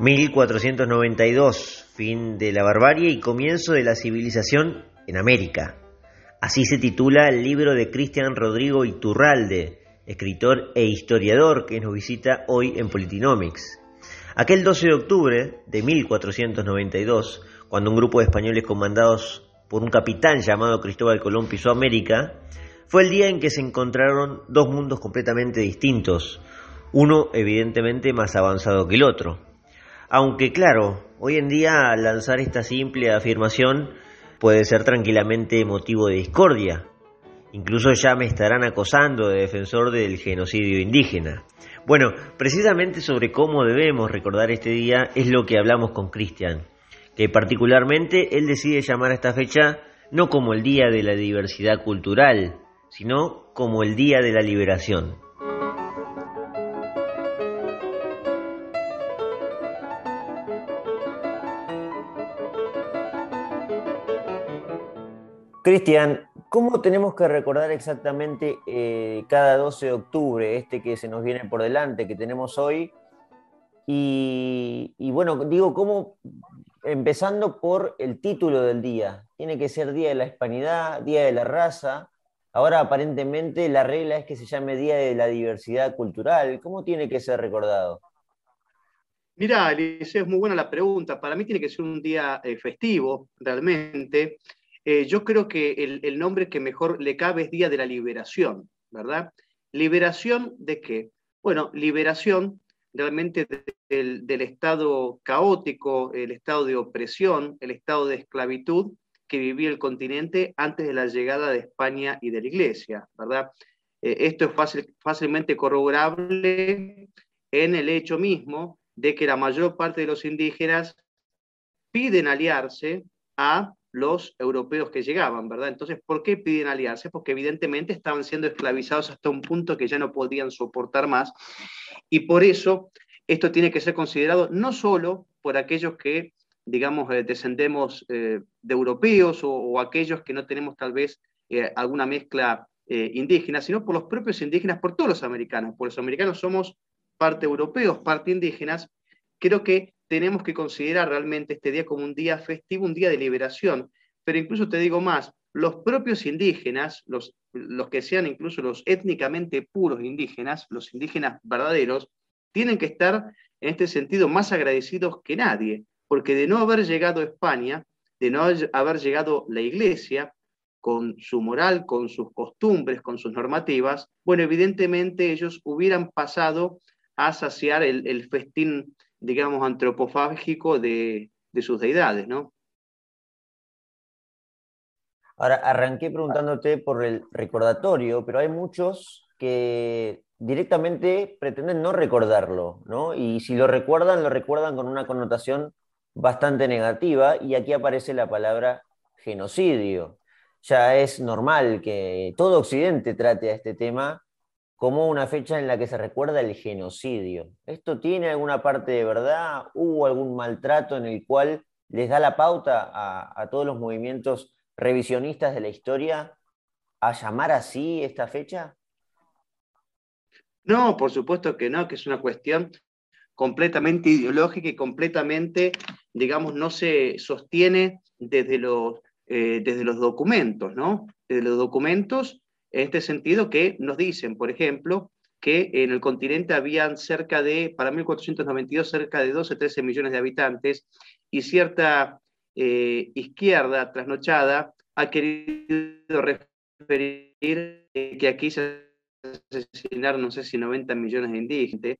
1492, fin de la barbarie y comienzo de la civilización en América. Así se titula el libro de Cristian Rodrigo Iturralde, escritor e historiador que nos visita hoy en Politinomics. Aquel 12 de octubre de 1492, cuando un grupo de españoles comandados por un capitán llamado Cristóbal Colón pisó América, fue el día en que se encontraron dos mundos completamente distintos, uno evidentemente más avanzado que el otro. Aunque claro, hoy en día lanzar esta simple afirmación puede ser tranquilamente motivo de discordia. Incluso ya me estarán acosando de defensor del genocidio indígena. Bueno, precisamente sobre cómo debemos recordar este día es lo que hablamos con Cristian, que particularmente él decide llamar a esta fecha no como el Día de la Diversidad Cultural, sino como el Día de la Liberación. Cristian, ¿cómo tenemos que recordar exactamente eh, cada 12 de octubre, este que se nos viene por delante, que tenemos hoy? Y, bueno, digo, ¿cómo? Empezando por el título del día. Tiene que ser Día de la Hispanidad, Día de la Raza. Ahora aparentemente la regla es que se llame Día de la Diversidad Cultural. ¿Cómo tiene que ser recordado? Mira, Eliseo, es muy buena la pregunta. Para mí tiene que ser un día eh, festivo, realmente. Eh, yo creo que el, nombre que mejor le cabe es Día de la Liberación, ¿verdad? ¿Liberación de qué? Bueno, liberación realmente del, estado caótico, el estado de opresión, el estado de esclavitud que vivía el continente antes de la llegada de España y de la Iglesia, ¿verdad? Eh, esto es fácil, fácilmente corroborable en el hecho mismo de que la mayor parte de los indígenas piden aliarse a los europeos que llegaban, ¿verdad? Entonces, ¿por qué piden aliarse? Porque evidentemente estaban siendo esclavizados hasta un punto que ya no podían soportar más. Y por eso esto tiene que ser considerado no solo por aquellos que, digamos, eh, descendemos eh, de europeos o, aquellos que no tenemos tal vez eh, alguna mezcla indígena, sino por los propios indígenas, por todos los americanos. Por los americanos somos parte europeos, parte indígenas. Creo que tenemos que considerar realmente este día como un día festivo, un día de liberación. Pero incluso te digo más, los propios indígenas, los, los que sean incluso los étnicamente puros indígenas, los indígenas verdaderos, tienen que estar en este sentido más agradecidos que nadie, porque de no haber llegado a España, de no haber llegado la Iglesia, con su moral, con sus costumbres, con sus normativas, bueno, evidentemente ellos hubieran pasado a saciar el, el festín digamos, antropofágico de, sus deidades, ¿no? Ahora, arranqué preguntándote por el recordatorio, pero hay muchos que directamente pretenden no recordarlo, ¿no? Y si lo recuerdan, lo recuerdan con una connotación bastante negativa, y aquí aparece la palabra genocidio. Ya es normal que todo Occidente trate a este tema como una fecha en la que se recuerda el genocidio. ¿Esto tiene alguna parte de verdad? ¿Hubo algún maltrato en el cual les da la pauta a, todos los movimientos revisionistas de la historia a llamar así esta fecha? No, por supuesto que no, que es una cuestión completamente ideológica y completamente, digamos, no se sostiene desde los, eh, desde los documentos, ¿no? Desde los documentos en este sentido que nos dicen, por ejemplo, que en el continente habían cerca de, para 1492, cerca de 12, 13 millones de habitantes y cierta eh, izquierda trasnochada ha querido referir que aquí se asesinaron, no sé si 90 millones de indígenas,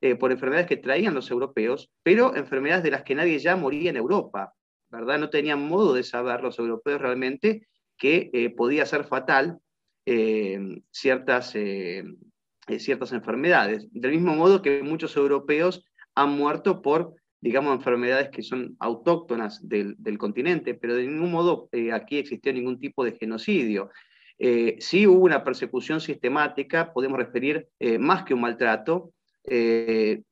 eh, por enfermedades que traían los europeos, pero enfermedades de las que nadie ya moría en Europa, ¿verdad? No tenían modo de saber los europeos realmente que eh, podía ser fatal eh, ciertas, eh, eh, ciertas enfermedades. Del mismo modo que muchos europeos han muerto por, digamos, enfermedades que son autóctonas del, continente, pero de ningún modo aquí existió ningún tipo de genocidio. sí hubo una persecución sistemática, podemos referir más que un maltrato,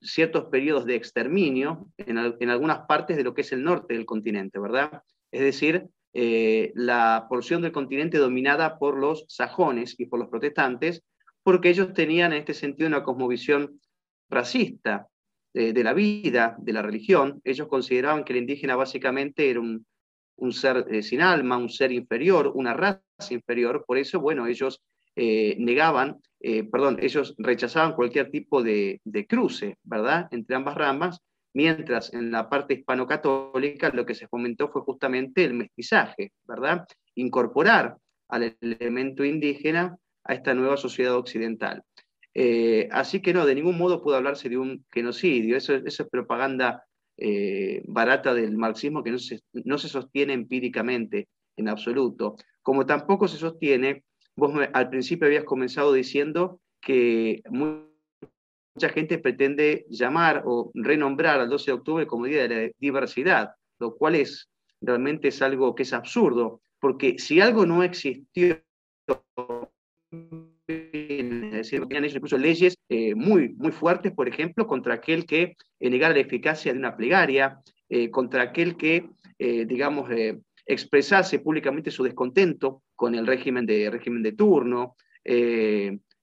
ciertos periodos de exterminio en, en, algunas partes de lo que es el norte del continente, ¿verdad? Es decir, eh, la porción del continente dominada por los sajones y por los protestantes, porque ellos tenían en este sentido una cosmovisión racista. de la vida, de la religión. Ellos consideraban que el indígena básicamente era un, ser sin alma, un ser inferior, una raza inferior. Por eso, bueno, ellos negaban, perdón, ellos rechazaban cualquier tipo de, de, cruce, ¿verdad?, entre ambas ramas, mientras en la parte hispano-católica lo que se fomentó fue justamente el mestizaje, ¿verdad? Incorporar al elemento indígena a esta nueva sociedad occidental. Eh, así que no, de ningún modo puede hablarse de un genocidio, eso, es propaganda eh, barata del marxismo que no se, no se, sostiene empíricamente en absoluto, como tampoco se sostiene, vos al principio habías comenzado diciendo que mucha gente pretende llamar o renombrar al 12 de octubre como Día de la Diversidad, lo cual es realmente es algo que es absurdo, porque si algo no existió, es decir, incluso leyes eh, muy, muy fuertes, por ejemplo, contra aquel que eh, negara la eficacia de una plegaria, eh, contra aquel que, digamos, expresase públicamente su descontento con el régimen de, régimen de turno,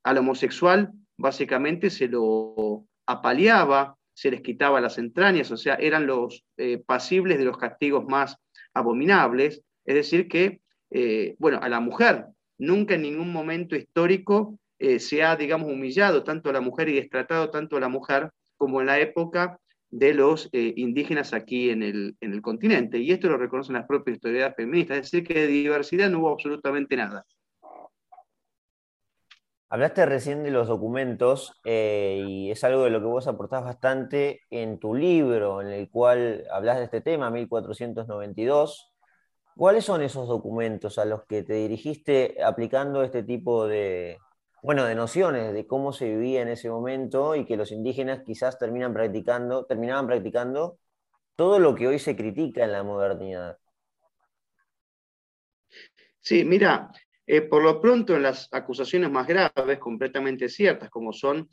al homosexual básicamente se lo apaleaba, se les quitaba las entrañas, o sea, eran los eh, pasibles de los castigos más abominables. Es decir, que, eh, bueno, a la mujer nunca en ningún momento histórico eh, se ha, digamos, humillado tanto a la mujer y destratado tanto a la mujer como en la época de los indígenas aquí en el, en el, continente. Y esto lo reconocen las propias historias feministas, es decir, que de diversidad no hubo absolutamente nada. Hablaste recién de los documentos eh, y es algo de lo que vos aportás bastante en tu libro, en el cual hablas de este tema, 1492. ¿Cuáles son esos documentos a los que te dirigiste aplicando este tipo de, bueno, de nociones de cómo se vivía en ese momento y que los indígenas quizás terminan practicando, terminaban practicando todo lo que hoy se critica en la modernidad? Sí, mira, eh, por lo pronto, en las acusaciones más graves, completamente ciertas, como son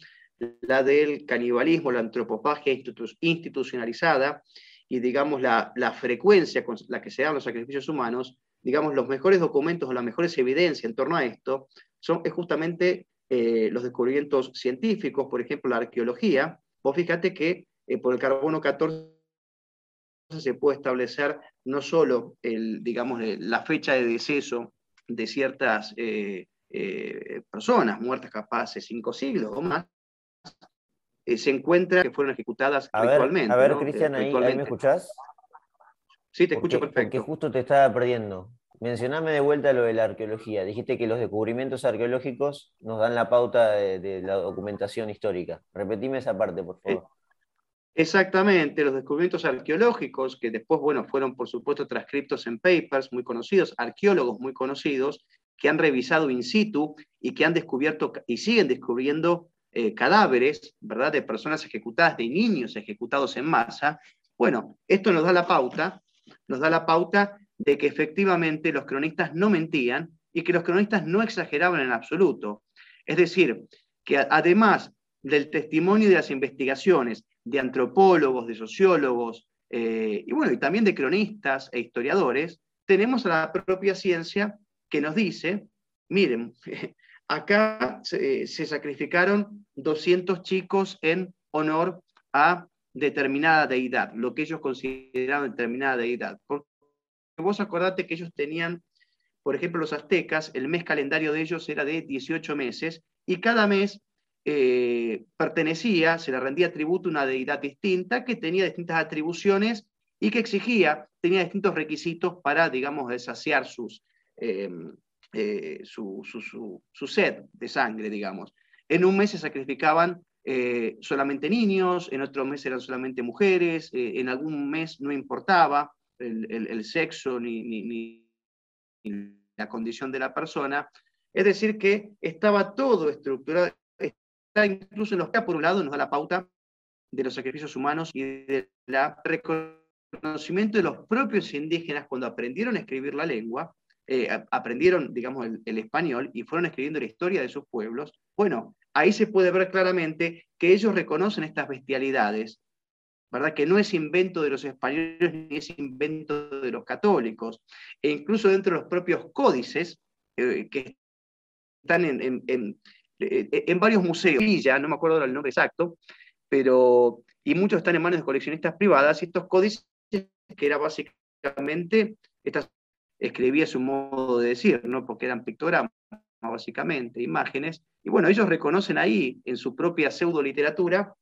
la del canibalismo, la antropofagia institucionalizada y, digamos, la, frecuencia con la que se dan los sacrificios humanos, digamos, los mejores documentos o las mejores evidencias en torno a esto son justamente eh, los descubrimientos científicos, por ejemplo, la arqueología. Vos fíjate que eh, por el carbono 14 se puede establecer no solo el, digamos, la fecha de deceso de ciertas eh, eh, personas muertas capaz de cinco siglos o más, eh, se encuentra que fueron ejecutadas actualmente. a ver, Cristian, ahí, me escuchás? Sí, te escucho perfecto. Porque justo te estaba perdiendo. Mencioname de vuelta lo de la arqueología. Dijiste que los descubrimientos arqueológicos nos dan la pauta de la documentación histórica. Repetime esa parte, por favor. Exactamente, los descubrimientos arqueológicos, que después, bueno, fueron por supuesto transcriptos en papers muy conocidos, arqueólogos muy conocidos, que han revisado in situ y que han descubierto y siguen descubriendo eh, cadáveres, ¿verdad?, de personas ejecutadas, de niños ejecutados en masa. Bueno, esto nos da la pauta, nos da la pauta de que efectivamente los cronistas no mentían y que los cronistas no exageraban en absoluto. Es decir, que además del testimonio de las investigaciones de antropólogos, de sociólogos, eh, y bueno, y también de cronistas e historiadores, tenemos a la propia ciencia que nos dice, miren, acá se, sacrificaron 200 chicos en honor a determinada deidad, lo que ellos consideraban determinada deidad. Porque vos acordate que ellos tenían, por ejemplo, los aztecas, el mes calendario de ellos era de 18 meses, y cada mes eh, pertenecía, se le rendía tributo a una deidad distinta que tenía distintas atribuciones y que exigía, tenía distintos requisitos para, digamos, saciar sus, em, eh, su, sed de sangre, digamos. En un mes se sacrificaban eh, solamente niños, en otro mes eran solamente mujeres, en algún mes no importaba el, sexo ni, ni, la condición de la persona. Es decir, que estaba todo estructurado, incluso en los que, por un lado, nos da la pauta de los sacrificios humanos y del reconocimiento de los propios indígenas cuando aprendieron a escribir la lengua, eh, aprendieron, digamos, el, español y fueron escribiendo la historia de sus pueblos, bueno, ahí se puede ver claramente que ellos reconocen estas bestialidades, ¿verdad? Que no es invento de los españoles ni es invento de los católicos. E incluso dentro de los propios códices eh, que están en, en varios museos, ya no me acuerdo el nombre exacto, pero y muchos están en manos de coleccionistas privadas, y estos códices que era básicamente, estas escribía su modo de decir, ¿no? porque eran pictogramas, básicamente, imágenes, y bueno, ellos reconocen ahí, en su propia pseudo literatura.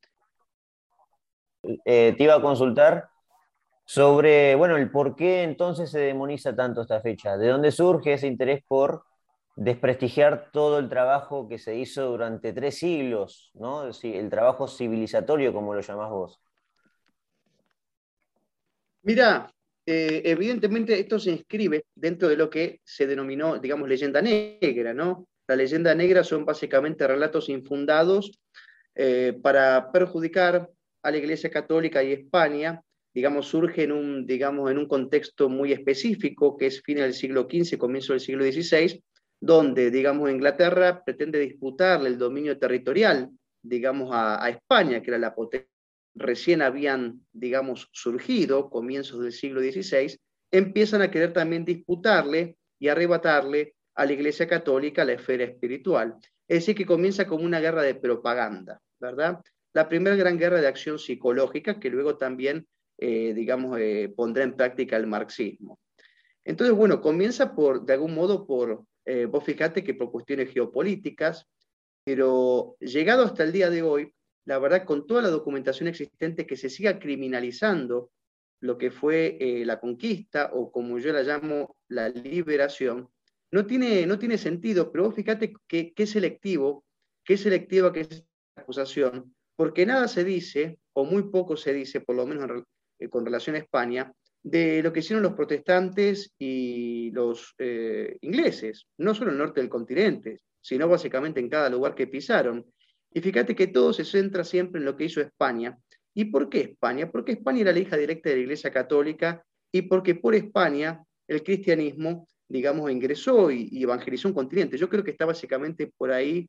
Eh, te iba a consultar sobre, bueno, el por qué entonces se demoniza tanto esta fecha, de dónde surge ese interés por desprestigiar todo el trabajo que se hizo durante tres siglos, ¿no? el trabajo civilizatorio, como lo llamás vos. Mira, eh, evidentemente esto se inscribe dentro de lo que se denominó, digamos, leyenda negra, ¿no? La leyenda negra son básicamente relatos infundados eh, para perjudicar a la Iglesia Católica y España, digamos, surge en un, digamos, en un contexto muy específico, que es fin del siglo XV, comienzo del siglo XVI, donde, digamos, Inglaterra pretende disputarle el dominio territorial, digamos, a, España, que era la potencia recién habían, digamos, surgido, comienzos del siglo XVI, empiezan a querer también disputarle y arrebatarle a la Iglesia Católica la esfera espiritual. Es decir, que comienza como una guerra de propaganda, ¿verdad? La primera gran guerra de acción psicológica que luego también, eh, digamos, eh, pondrá en práctica el marxismo. Entonces, bueno, comienza por, de algún modo, por, eh, vos fíjate que por cuestiones geopolíticas, pero llegado hasta el día de hoy, la verdad, con toda la documentación existente, que se siga criminalizando lo que fue eh, la conquista o como yo la llamo la liberación, no tiene, no tiene sentido, pero fíjate qué selectivo, qué selectiva que es la acusación, porque nada se dice, o muy poco se dice, por lo menos eh, con relación a España, de lo que hicieron los protestantes y los eh, ingleses, no solo en el norte del continente, sino básicamente en cada lugar que pisaron. Y fíjate que todo se centra siempre en lo que hizo España. ¿Y por qué España? Porque España era la hija directa de la Iglesia Católica y porque por España el cristianismo, digamos, ingresó y, evangelizó un continente. Yo creo que está básicamente por ahí,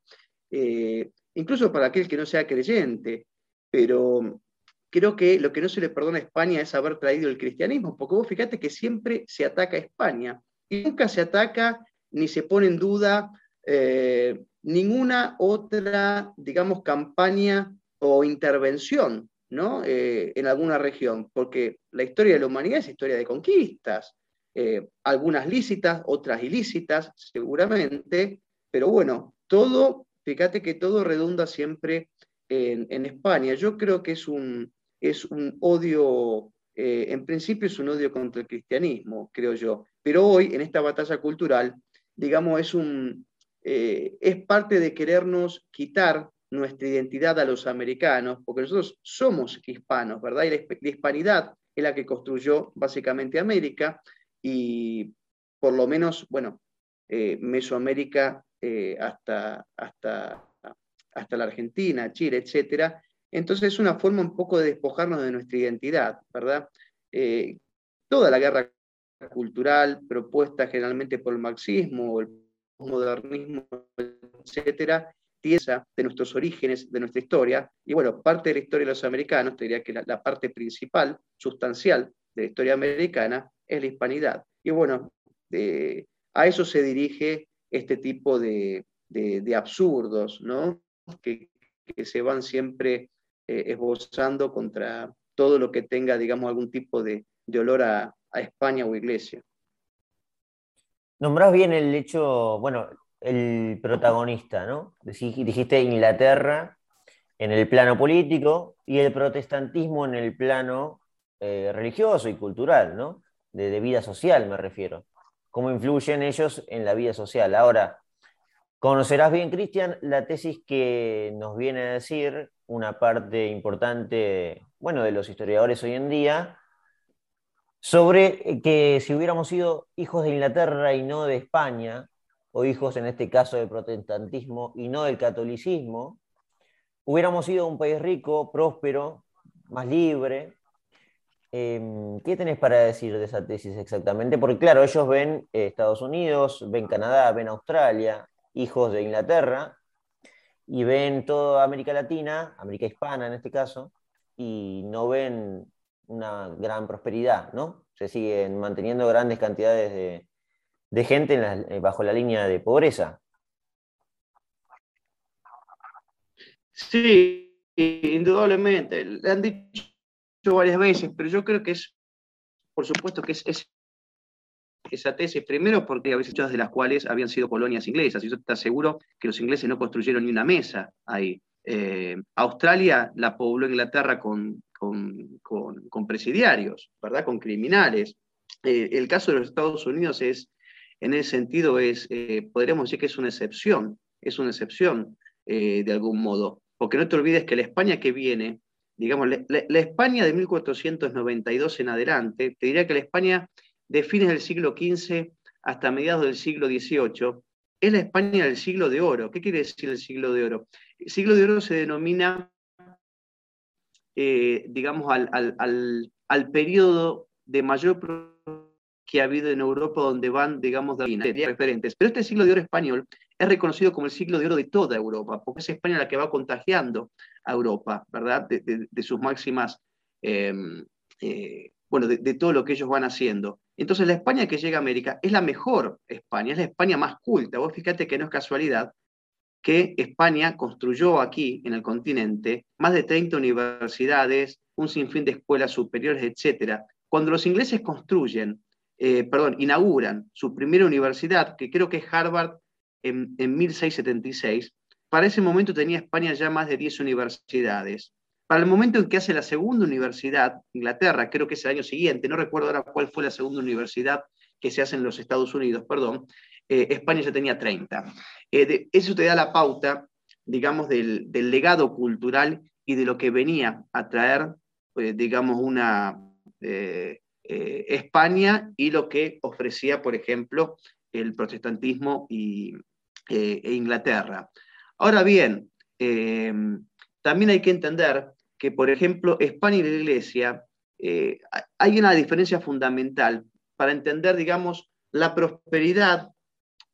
eh, incluso para aquel que no sea creyente, pero creo que lo que no se le perdona a España es haber traído el cristianismo, porque vos fíjate que siempre se ataca a España y nunca se ataca ni se pone en duda eh, ninguna otra, digamos, campaña o intervención ¿no? Eh, en alguna región, porque la historia de la humanidad es historia de conquistas, eh, algunas lícitas, otras ilícitas, seguramente, pero bueno, todo, fíjate que todo redunda siempre en, España. Yo creo que es un, es un odio, eh, en principio es un odio contra el cristianismo, creo yo, pero hoy, en esta batalla cultural, digamos, es un, eh, es parte de querernos quitar nuestra identidad a los americanos, porque nosotros somos hispanos, ¿verdad? Y la, hispanidad es la que construyó básicamente América y por lo menos, bueno, eh, Mesoamérica hasta, hasta, hasta la Argentina, Chile, etc. Entonces es una forma un poco de despojarnos de nuestra identidad, ¿verdad? toda la guerra cultural propuesta generalmente por el marxismo, el modernismo, etcétera, pieza de nuestros orígenes, de nuestra historia. Y bueno, parte de la historia de los americanos, te diría que la, parte principal, sustancial de la historia americana es la hispanidad. Y bueno, a eso se dirige este tipo de, absurdos, ¿no? Que, se van siempre eh, esbozando contra todo lo que tenga, digamos, algún tipo de, olor a España o iglesia. Nombrás bien el hecho, bueno, el protagonista, ¿no? Dijiste Inglaterra en el plano político y el protestantismo en el plano eh, religioso y cultural, ¿no? De, vida social, me refiero. ¿Cómo influyen ellos en la vida social? Ahora, conocerás bien, Cristian, la tesis que nos viene a decir una parte importante, bueno, de los historiadores hoy en día, sobre eh, que si hubiéramos sido hijos de Inglaterra y no de España, o hijos en este caso del protestantismo y no del catolicismo, hubiéramos sido un país rico, próspero, más libre. Em, ¿Qué tenés para decir de esa tesis exactamente? Porque claro, ellos ven eh, Estados Unidos, ven Canadá, ven Australia, hijos de Inglaterra, y ven toda América Latina, América Hispana en este caso, y no ven una gran prosperidad, ¿no? Se siguen manteniendo grandes cantidades de, gente eh, bajo la línea de pobreza. Sí, indudablemente. Le han dicho varias veces, pero yo creo que es, por supuesto que es, esa tesis, primero porque a veces muchas de las cuales habían sido colonias inglesas, y yo te aseguro que los ingleses no construyeron ni una mesa ahí. Eh, Australia la pobló Inglaterra con, con, presidiarios, ¿verdad? Con criminales. Eh, el caso de los Estados Unidos es, en ese sentido, es, eh, podríamos decir que es una excepción, es una excepción de algún modo, porque no te olvides que la España que viene, digamos, la, España de 1492 en adelante, te diría que la España de fines del siglo XV hasta mediados del siglo XVIII, es la España del siglo de oro. ¿Qué quiere decir el siglo de oro? El siglo de oro se denomina, eh, digamos, al, periodo de mayor que ha habido en Europa donde van, digamos, de referentes. Pero este siglo de oro español es reconocido como el siglo de oro de toda Europa, porque es España la que va contagiando a Europa, ¿verdad? De, sus máximas, eh, eh, bueno, de, todo lo que ellos van haciendo. Entonces la España que llega a América es la mejor España, es la España más culta. Vos fíjate que no es casualidad que España construyó aquí, en el continente, más de 30 universidades, un sinfín de escuelas superiores, etc. Cuando los ingleses construyen, eh, perdón, inauguran su primera universidad, que creo que es Harvard en, en 1676, para ese momento tenía España ya más de 10 universidades. Para el momento en que hace la segunda universidad, Inglaterra, creo que es el año siguiente, no recuerdo ahora cuál fue la segunda universidad que se hace en los Estados Unidos, perdón, eh, España ya tenía 30. Eh, eso te da la pauta, digamos, del, legado cultural y de lo que venía a traer, eh, digamos, una España y lo que ofrecía, por ejemplo, el protestantismo y, e Inglaterra. Ahora bien, también hay que entender que, por ejemplo, España y la Iglesia, eh, hay una diferencia fundamental para entender, digamos, la prosperidad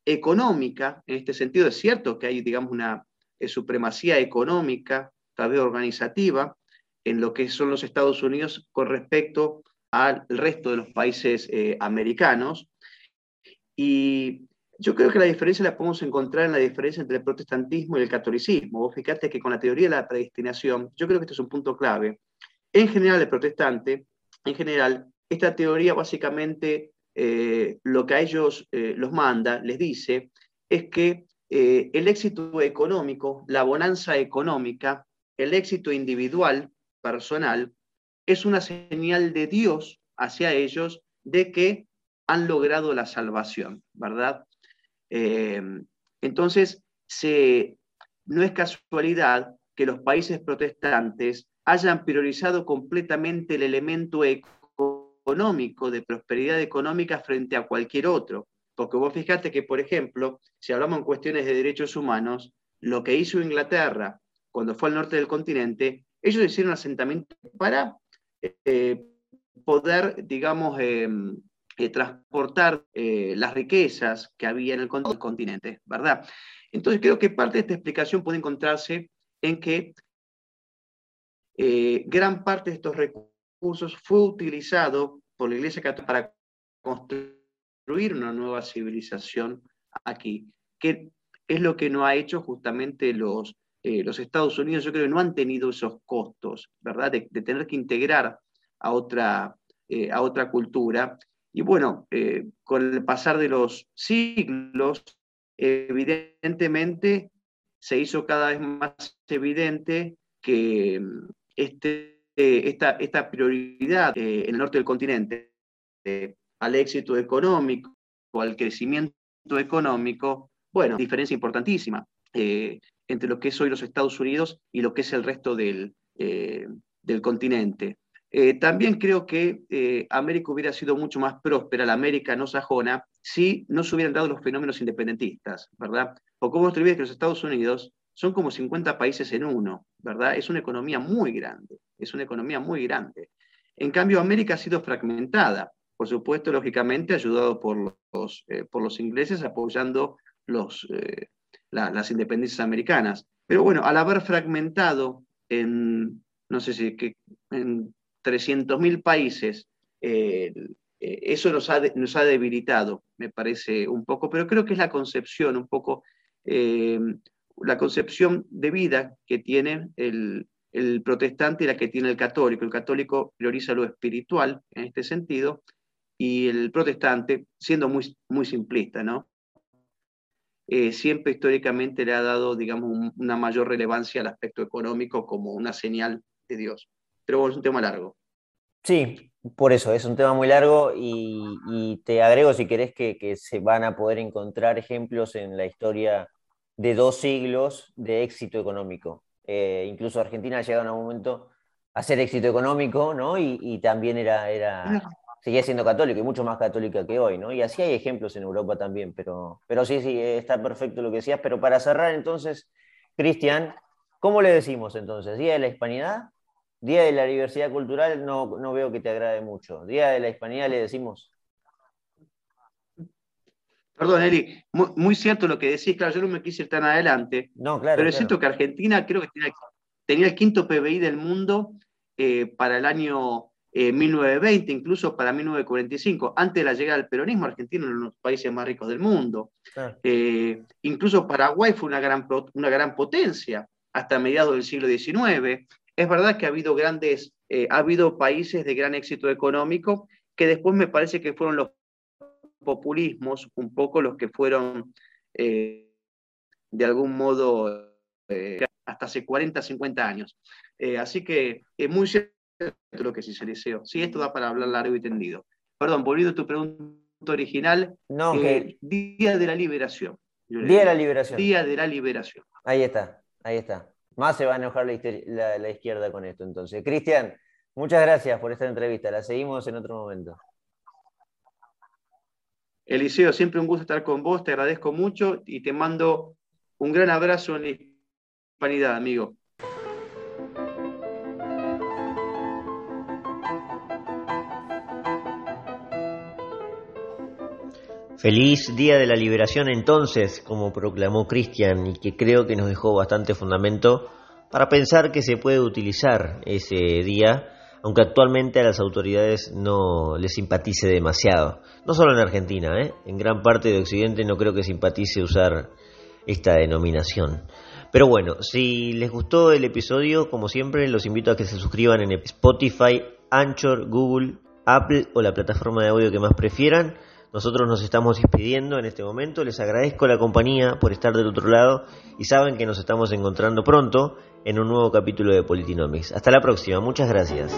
económica, en este sentido es cierto que hay, digamos, una eh, supremacía económica, tal vez organizativa, en lo que son los Estados Unidos con respecto al resto de los países eh, americanos. Y yo creo que la diferencia la podemos encontrar en la diferencia entre el protestantismo y el catolicismo. Vos fíjate que con la teoría de la predestinación, yo creo que este es un punto clave. En general, el protestante, en general, esta teoría básicamente eh, lo que a ellos eh, los manda, les dice, es que eh, el éxito económico, la bonanza económica, el éxito individual, personal, es una señal de Dios hacia ellos de que han logrado la salvación, ¿verdad? Eh, entonces, no es casualidad que los países protestantes hayan priorizado completamente el elemento económico, de prosperidad económica frente a cualquier otro. Porque vos fijate que, por ejemplo, si hablamos en cuestiones de derechos humanos, lo que hizo Inglaterra cuando fue al norte del continente, ellos hicieron asentamientos para eh, poder, digamos, em, eh, transportar eh, las riquezas que había en el continente, ¿verdad? Entonces creo que parte de esta explicación puede encontrarse en que eh, gran parte de estos recursos fue utilizado por la Iglesia Católica para construir una nueva civilización aquí, que es lo que no ha hecho justamente los, los Estados Unidos. Yo creo que no han tenido esos costos, ¿verdad? De, tener que integrar a otra, a otra cultura y bueno, eh, con el pasar de los siglos, evidentemente se hizo cada vez más evidente que mm, este, esta, esta, prioridad eh, en el norte del continente eh, al éxito económico, al crecimiento económico, bueno, diferencia importantísima entre lo que es hoy los Estados Unidos y lo que es el resto del, del continente. Eh, también creo que eh, América hubiera sido mucho más próspera, la América no sajona, si no se hubieran dado los fenómenos independentistas, ¿verdad? O como te que los Estados Unidos son como 50 países en uno, ¿verdad? Es una economía muy grande, es una economía muy grande. En cambio, América ha sido fragmentada, por supuesto, lógicamente, ayudado por los, eh, por los ingleses apoyando los, las independencias americanas. Pero bueno, al haber fragmentado en, no sé si, que, en 300.000 países, eh, eh, eso nos ha, debilitado, me parece un poco, pero creo que es la concepción, un poco, eh, la concepción de vida que tiene el, protestante y la que tiene el católico. El católico prioriza lo espiritual en este sentido y el protestante, siendo muy, simplista, ¿no? Siempre históricamente le ha dado, digamos, una mayor relevancia al aspecto económico como una señal de Dios. Pero bueno, es un tema largo. Sí, por eso, es un tema muy largo y, te agrego, si querés, que, se van a poder encontrar ejemplos en la historia de dos siglos de éxito económico. Eh, incluso Argentina ha llegado en un momento a ser éxito económico, ¿no? Y, también era, era, seguía siendo católico y mucho más católica que hoy, ¿no? Y así hay ejemplos en Europa también, pero, pero sí, sí, está perfecto lo que decías. Pero para cerrar entonces, Cristian, ¿cómo le decimos entonces? ¿Día de la Hispanidad? Día de la Diversidad Cultural no, no veo que te agrade mucho. Día de la Hispanidad le decimos. Perdón, Eli, muy, cierto lo que decís, claro, yo no me quise ir tan adelante. No, claro. Pero es cierto que Argentina creo que tenía, el quinto PBI del mundo eh, para el año 1920, eh, incluso para 1945. Antes de la llegada del peronismo, Argentina era uno de los países más ricos del mundo. Eh, incluso Paraguay fue una gran, una gran potencia hasta mediados del siglo XIX. Es verdad que ha habido grandes, eh, ha habido países de gran éxito económico que después me parece que fueron los populismos un poco los que fueron de algún modo hasta hace 40, 50 años. así que es muy cierto lo que sí se deseo. Sí, esto da para hablar largo y tendido. Perdón, volviendo a tu pregunta original. No, eh, Día de la Liberación. Día de la Liberación. Día de la Liberación. Ahí está, ahí está. Más se va a enojar la, izquierda con esto entonces. Cristian, muchas gracias por esta entrevista. La seguimos en otro momento. Eliseo, siempre un gusto estar con vos, te agradezco mucho y te mando un gran abrazo en la hispanidad, amigo. Feliz Día de la Liberación entonces, como proclamó Cristian, y que creo que nos dejó bastante fundamento para pensar que se puede utilizar ese día, aunque actualmente a las autoridades no les simpatice demasiado. No solo en Argentina, ¿eh? en gran parte de Occidente no creo que simpatice usar esta denominación. Pero bueno, si les gustó el episodio, como siempre, los invito a que se suscriban en Spotify, Anchor, Google, Apple o la plataforma de audio que más prefieran nosotros nos estamos despidiendo en este momento. Les agradezco la compañía por estar del otro lado y saben que nos estamos encontrando pronto en un nuevo capítulo de Politinomics. Hasta la próxima. Muchas gracias.